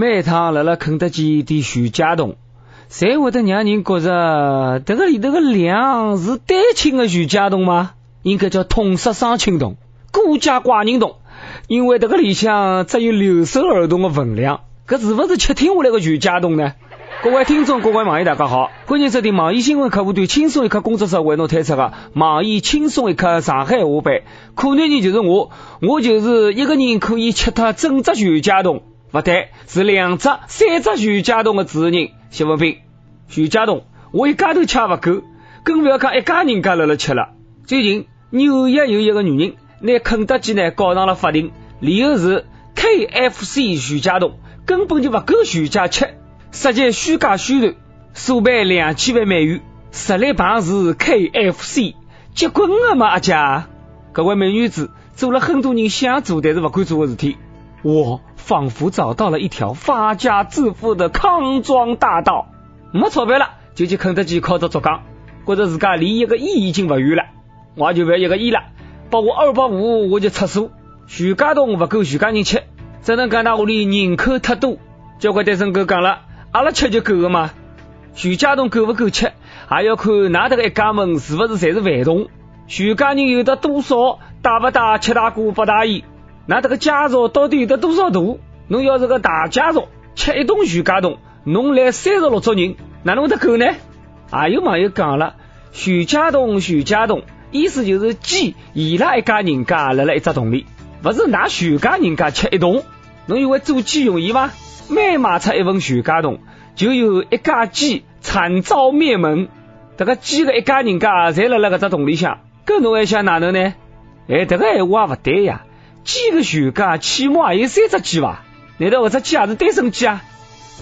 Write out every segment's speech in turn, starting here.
每趟辣辣肯德基点徐家桶，侪会得让人觉着这个里头个量是单亲的徐家桶吗？应该叫痛失双亲桶、孤家寡人桶，因为这个里向只有留守儿童的分量，搿是不是窃听下来的徐家桶呢？各位听众，各位网友，大家好！欢迎收听网易新闻客户端轻松一刻工作室为侬推出的网易轻松一刻上海话版。可男人就是我，我就是一个人可以吃脱整只徐家桶，不对，是两只、三只徐家栋的主持人。谢文斌，徐家栋，我一家头吃不够，更不要讲一家人家辣辣吃了。最近纽约有一个女人拿肯德基呢告上了法庭，理由是 KFC 徐家栋根本就不够徐家吃。涉及虚假宣传，索赔两千万美元。实力棒是 KFC，结棍了吗？阿姐，各位美女子做了很多人想做但是不敢做的事体。我仿佛找到了一条发家致富的康庄大道。没钞票了，就去肯德基靠着做钢，觉得自家离一个亿已经不远了。我就不要一个亿了，把我二百五我就撤诉。徐家栋不够徐家人吃，只能讲他屋里人口太多。交关单身狗讲了。阿拉吃就够了吗？徐家栋够不够吃，还要看㑚这个一家门是不是侪是饭桶。徐家人有的多少？大不大？七大姑八大姨？那这个家族到底有的多少大？侬要是个大家族，吃一栋全家桶，侬来三十六桌人，哪能会得够呢？还有网友讲了，全家桶，全家桶，意思就是鸡伊拉一家人家辣辣一只桶里，不是拿全家人家吃一栋。侬以为做鸡容易吗？每卖出一份全家桶，就有一家鸡惨遭灭门。这个鸡的一家人家侪辣辣搿只桶里向，搿侬还想哪能呢？哎，这个闲话也勿对呀。鸡的全家起码也有三只鸡伐？难道搿只鸡也是单身鸡啊？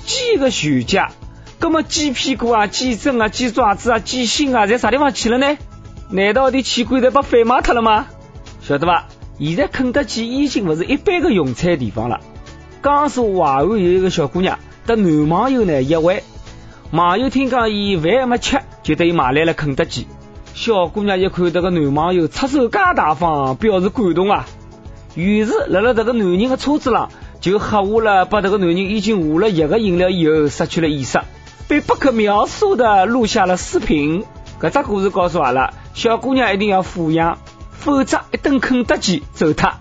鸡的全家，葛么鸡屁股啊、鸡胗啊、鸡爪子啊、鸡心啊，在啥地方去了呢？难道的器官侪被贩卖脱了吗？晓得伐？现在肯德基已经勿是一般的用餐地方了。江苏淮安有一个小姑娘，得男网友呢约会，网友听讲伊饭还没吃，就等于买来了肯德基。小姑娘一看这个男网友出手介大方，表示感动啊，于是辣辣这个男人的车子上就喝下了把这个男人已经下了药的饮料以后失去了意识，被不可描述的录下了视频。这只故事告诉阿拉，小姑娘一定要富养，否则一顿肯德基走脱。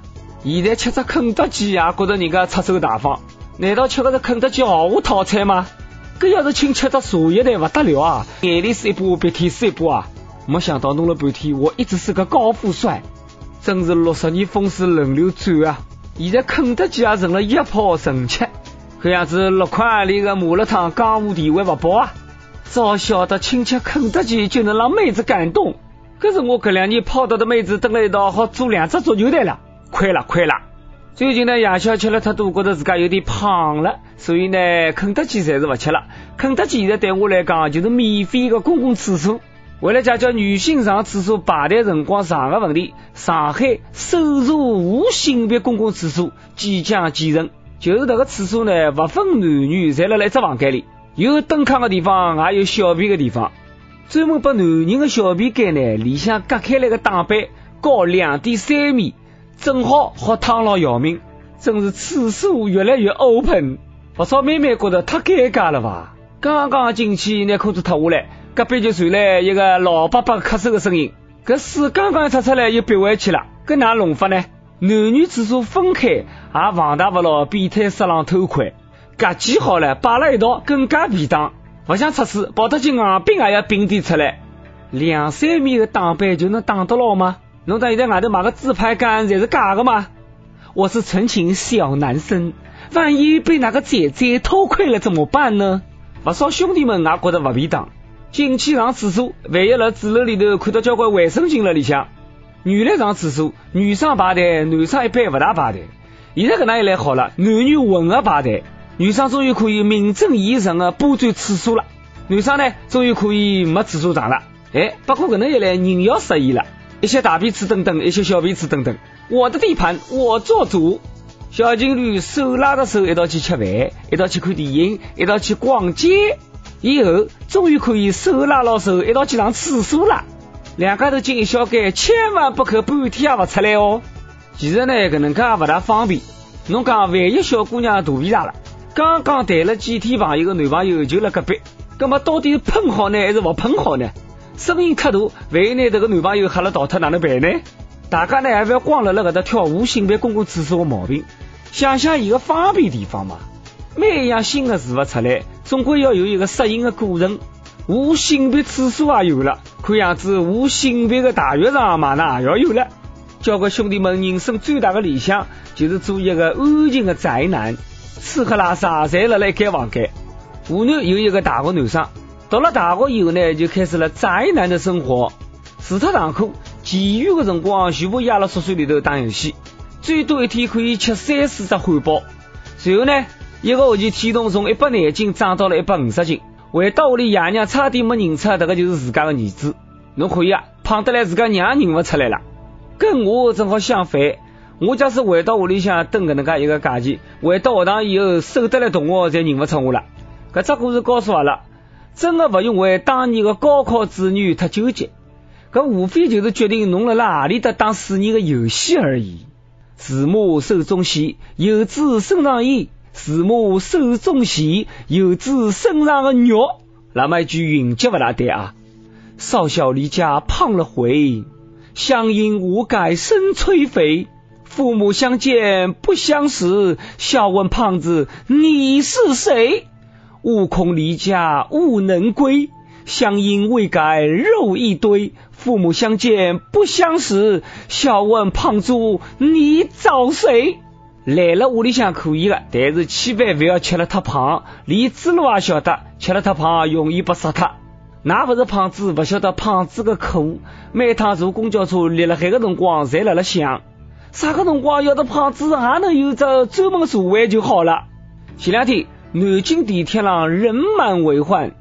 现在吃只肯德基也觉得人家出手大方，难道吃个是肯德基豪华套餐吗？搿要是请吃只茶叶蛋不得了啊！眼泪水一把，鼻涕水一把啊！没想到弄了半天，我一直是个高富帅，真是六十年风水轮流转啊！现在肯德基也成了一炮神器，看样子六块里个麻辣烫江湖地位不保啊！早晓得请吃肯德基就能让妹子感动，可是我这两年泡到的妹子等了一道好做两只足球队了。亏了亏了！最近呢，夜宵吃了太多，觉得自家有点胖了，所以呢，肯德基暂时不吃了。肯德基现在对我来讲就是免费的公共厕所。为了解决女性上厕所排队辰光长的问题，上海首座无性别公共厕所即将建成。就是这个厕所呢，不分男女，在了一只房间里，有蹲坑的地方，也有小便的地方。专门把男人的小便间呢，里向隔开来个挡板高两点三米。正好好烫牢姚明，真是厕所越来越 open，不少妹妹觉得太尴尬了吧？刚刚进去，拿裤子脱下来，隔壁就传来一个老伯伯咳嗽的声音。搿水刚刚擦出来又憋回去了，搿哪弄法呢？男女厕所分开，也防大不牢变态色狼偷窥。隔几好了，摆了一道更加便当，不像厕所跑得进硬冰也要冰点出来，两三米的挡板就能挡得牢吗？侬在现在外头买个自拍杆，侪是假的吗？我是纯情小男生，万一被哪个姐姐偷窥了怎么办呢？不少兄弟们也觉得不便当，进去上厕所，万一辣主楼里头看到交关卫生巾了里向，女的上厕所，女生排队，男生一般不大排队。现在搿能一来好了，男女混合排队，女生终于可以名正言顺的霸占厕所了，男生呢终于可以没厕所上了。哎，不过搿能一来，人要适意了。一些大便池等等，一些小便池等等，我的地盘我做主。小情侣手拉着手一道去吃饭，一道去看电影，一道去逛街，以后终于可以手拉牢手一道去上厕所了。两家头进一小间，千万不可半天也不出来哦。其实呢，搿能介也勿大方便。侬讲万一小姑娘肚皮大了，刚刚谈了几天朋友个男朋友就辣隔壁，那么到底是喷好呢还是勿喷好呢？声音太大，万一拿迭个男朋友吓了逃脱，哪能办呢？大家呢也不要光辣辣搿搭挑无性别公共厕所的毛病，想想伊个方便地方嘛。每一样新的事物出来，总归要有一个适应的过程。无性别厕所也有了，看样子无性别的大浴场马上也要有了。交关兄弟们人生最大的理想就是做一个安静的宅男，吃喝拉撒侪辣辣一间房间。湖南有一个大学男生。读了大学以后呢，就开始了宅男的生活。除脱上课，其余的辰光全部压了宿舍里头打游戏，最多一天可以吃三四只汉堡。随后呢，一个学期体重从一百廿斤涨到了一百五十斤。回到屋里，爷娘差点没认出这个就是自家的儿子。侬可以啊，胖得来自家娘认不出来了。跟我正好相反，我假使回到屋里向等搿能介一个假期，回到学堂以后，瘦得来同学才认不出我了。搿只故事告诉阿拉。真的不用为当年的高考志愿太纠结，搿无非就是决定侬辣辣何里搭打四年的游戏而已。父母手中线，游子身上衣；父母手中线，游子身上的肉。那么一句云脚不大对啊！少小离家胖了回，乡音无改身催肥。父母相见不相识，笑问胖子你是谁？悟空离家悟能归，乡音未改肉一堆。父母相见不相识，笑问胖猪你找谁？来了屋里向可以了，但是千万不要吃了太胖。连猪猡也晓得，吃了太胖容易被杀脱。那不是胖子不晓得胖子的苦，每趟坐公交车立了海个辰光，侪辣辣想，啥个辰光要是胖子还能有只专门座位就好了。前两天。南京地铁上人满为患，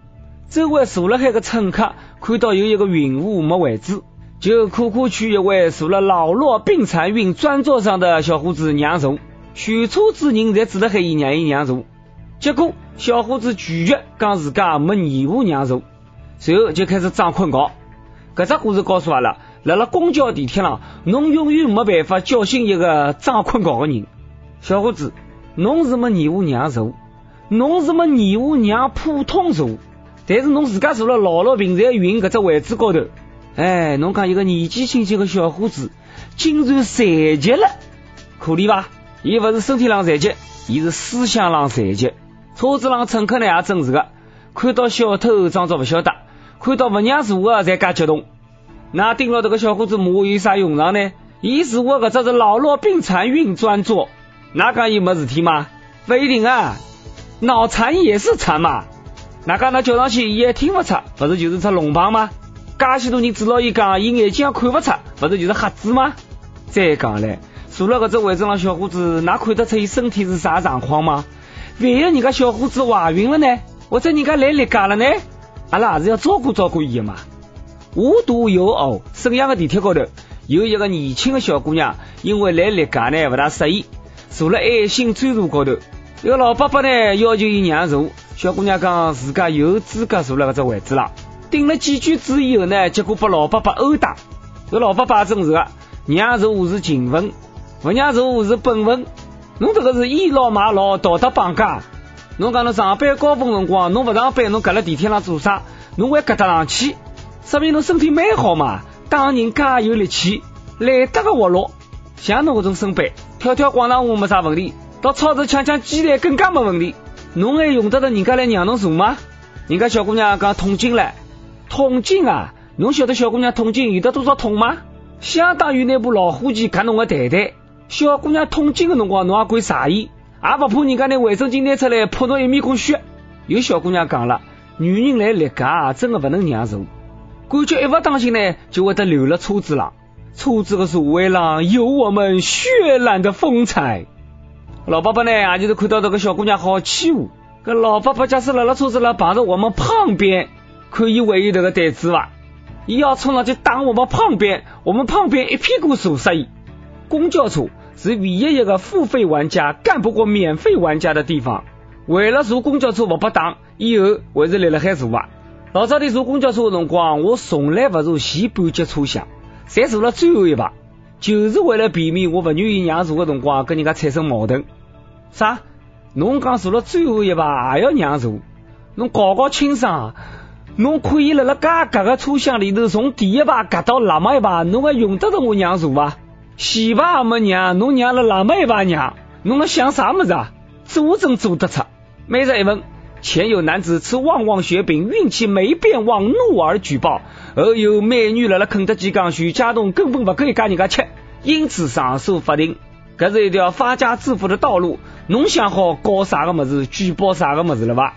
周围坐了海个乘客看到有一个孕妇没位置，就苦苦劝一位坐了老弱病残孕专座上的小伙子让座。全车子人侪指得海伊让伊让座，结果小伙子拒绝，讲自家没义务让座，随后就开始装困觉。搿只故事告诉阿拉，辣辣公交地铁上，侬永远没办法叫醒一个装困觉的人。小伙子，侬是没义务让座。侬是没义务让普通坐，但是侬自家坐了老弱病残孕搿只位置高头，哎，侬讲一个年纪轻轻的小伙子竟然残疾了，可怜伐？伊不是身体上残疾，伊是思想上残疾。车子上乘客呢也真是个，看到小偷装作不晓得，看到不让坐的才介激动。那盯牢这个小伙子骂有啥用场呢？伊坐的搿只是老弱病残孕专座，哪讲伊没事体吗？不一定啊。脑残也是残嘛？那讲那叫上去伊也听勿出，勿是就是只聋胖吗？介许多人指牢伊讲，伊眼睛也看勿出，勿是就是瞎子吗？再讲嘞，坐了搿只位置上小伙子，哪看得出伊身体是啥状况吗？万一人家小伙子怀孕了呢？或者人家来例假了呢？阿拉还是要照顾照顾伊的嘛。无独有偶，沈阳的地铁高头有一个年轻的小姑娘，因为来例假呢勿大适意，坐了爱心专座高头。一个老伯伯呢要求伊让座，小姑娘讲自家有资格坐辣搿只位置上，顶了几句嘴以后呢，结果被老伯伯殴打。这老伯伯真是个，让座是情分，勿让座是本分。侬这个是倚老卖老，道德绑架。侬讲侬上班高峰辰光，侬勿上班，侬搁辣地铁上做啥？侬还搁得上去，说明侬身体蛮好嘛。当人介有力气，来得个活络。像侬搿种身板，跳跳广场舞没啥问题。到超市抢抢鸡蛋更加没问题，侬还用得着人家来让侬坐吗？人家小姑娘讲痛经了，痛经啊！侬晓得小姑娘痛经有得多少痛吗？相当于那部老虎钳割侬个蛋蛋。小姑娘痛经的辰光，侬也管啥意？也不怕人家拿卫生巾拿出来泼侬一面孔血？有小姑娘讲了，女人来例假真的不能让座，感觉一不当心呢，就会得流了车子上。车子的座位上有我们绚烂的风采。老伯伯呢，也就是看到这个小姑娘好欺负。搿老伯伯假使辣辣车子上碰着我们旁边，可以为伊这个胆子伐？伊要冲上去打我们旁边，我们旁边一屁股坐死伊。公交车是唯一一个付费玩家干不过免费玩家的地方。为了坐公交车不被打，以后还是立辣海坐啊。老早的坐公交车的辰光，我从来不坐前半节车厢，侪坐了最后一排，就是为了避免我不愿意让座的辰光跟人家产生矛盾。啥？侬讲坐了最后一排也要让座，侬搞搞清爽，侬可以辣辣介隔个车厢里头从第一排隔到那么一排，侬还用得着我让座伐？前排也没让，侬让了那么一排让，侬辣想啥么子啊？做真做得出。每日一问，前有男子吃旺旺雪饼，运气没变旺，怒而举报；后有美女辣辣肯德基讲徐家栋根本不可以跟人家吃，因此上诉法庭。搿是一条发家致富的道路，侬想好搞啥个么子，举报啥个么子了吧？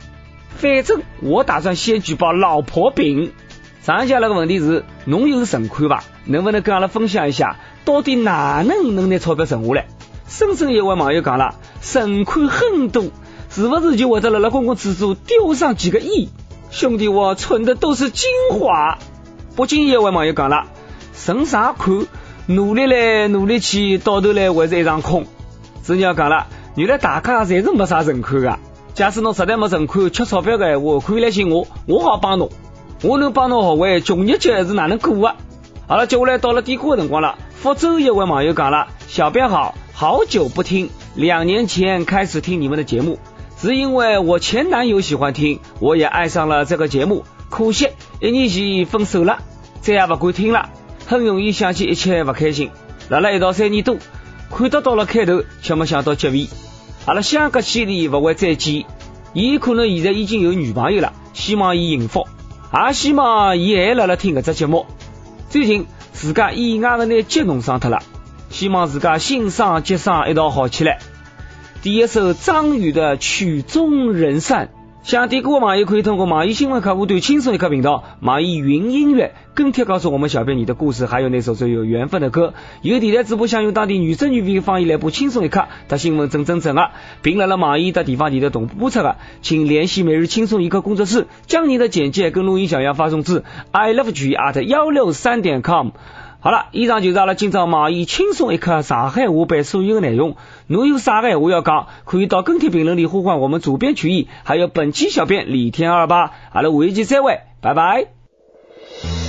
反正我打算先举报老婆饼。上下那个问题是，侬有存款吧？能不能跟阿拉分享一下，到底哪能能拿钞票存下来？深圳一位网友讲了，存款很多，是不是就会在辣辣公共厕所丢上几个亿？兄弟，我存的都是精华。北京一位网友讲了，存啥款？努力来努力去，到头来还是一场空。子鸟讲了，原来大家侪是没啥存款的。假使侬实在没存款，缺钞票的闲话，可以来寻我，我好帮侬。我能帮侬学会穷日脚是哪能过的。好了，接下来到了点歌的辰光了。福州一位网友讲了，小编好好久不听，两年前开始听你们的节目，是因为我前男友喜欢听，我也爱上了这个节目。可惜一年前分手了，再也不敢听了。很容易想起一切不开心，辣了一道三年多，看得到了开头，却没想到结尾。阿拉相隔千里不会再见，伊可能现在已经有女朋友了，希望伊幸福，也希望伊还辣辣听搿只节目。最近自家意外的拿脚弄伤脱了，希望自家心伤脚伤一道好起来。第一首张宇的曲终人散。想点歌的网友可以通过网易新闻客户端轻松一刻频道、网易云音乐跟帖告诉我们小编你的故事，还有那首最有缘分的歌。有电台主播想用当地女声女鼻方言来播轻松一刻，他新闻真真正啊，并来了网易的地方电台同步播出的，请联系每日轻松一刻工作室，将你的简介跟录音小样发送至 i love you at 幺六三点 com。好了，以上就是阿拉今朝网易轻松一刻上海话版所有的内容。侬有啥个话要讲，可以到跟帖评论里呼唤我们主编曲艺，还有本期小编李天二八。阿拉下一期再会，拜拜。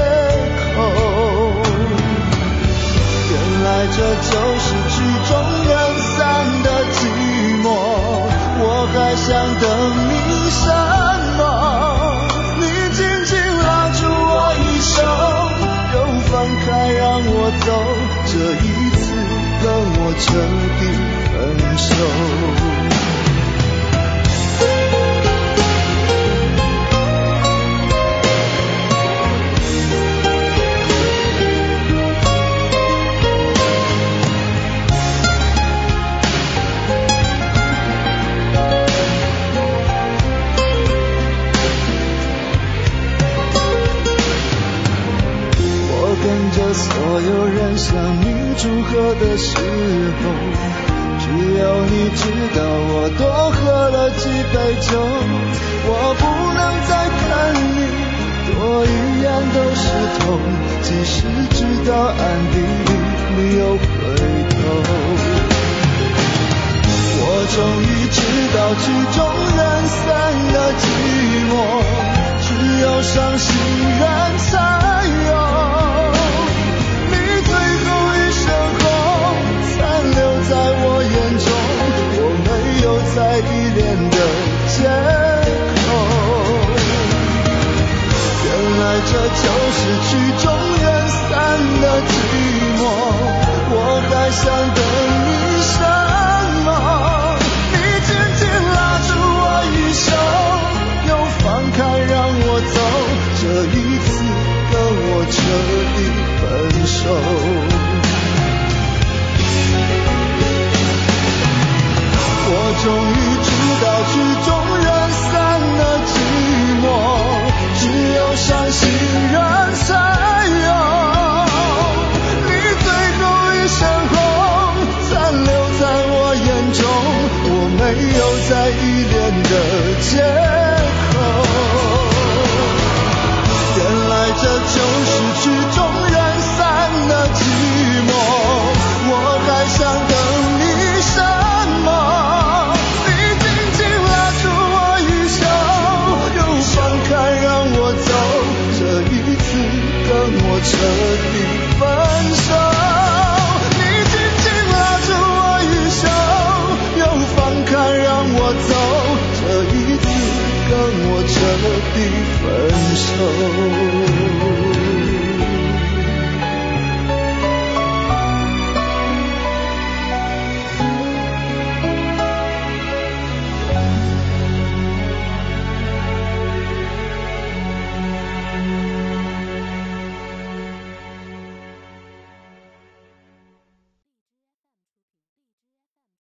就是曲终人散的寂寞，我还想等你什么？你紧紧拉住我一手，又放开让我走，这一次跟我彻底分手。杯酒。我不能再看你多一眼都是痛，即使知道暗地里你又回头。我终于知道曲终人散的寂寞，只有伤心人才这就是曲终人散的寂寞。我还想。等。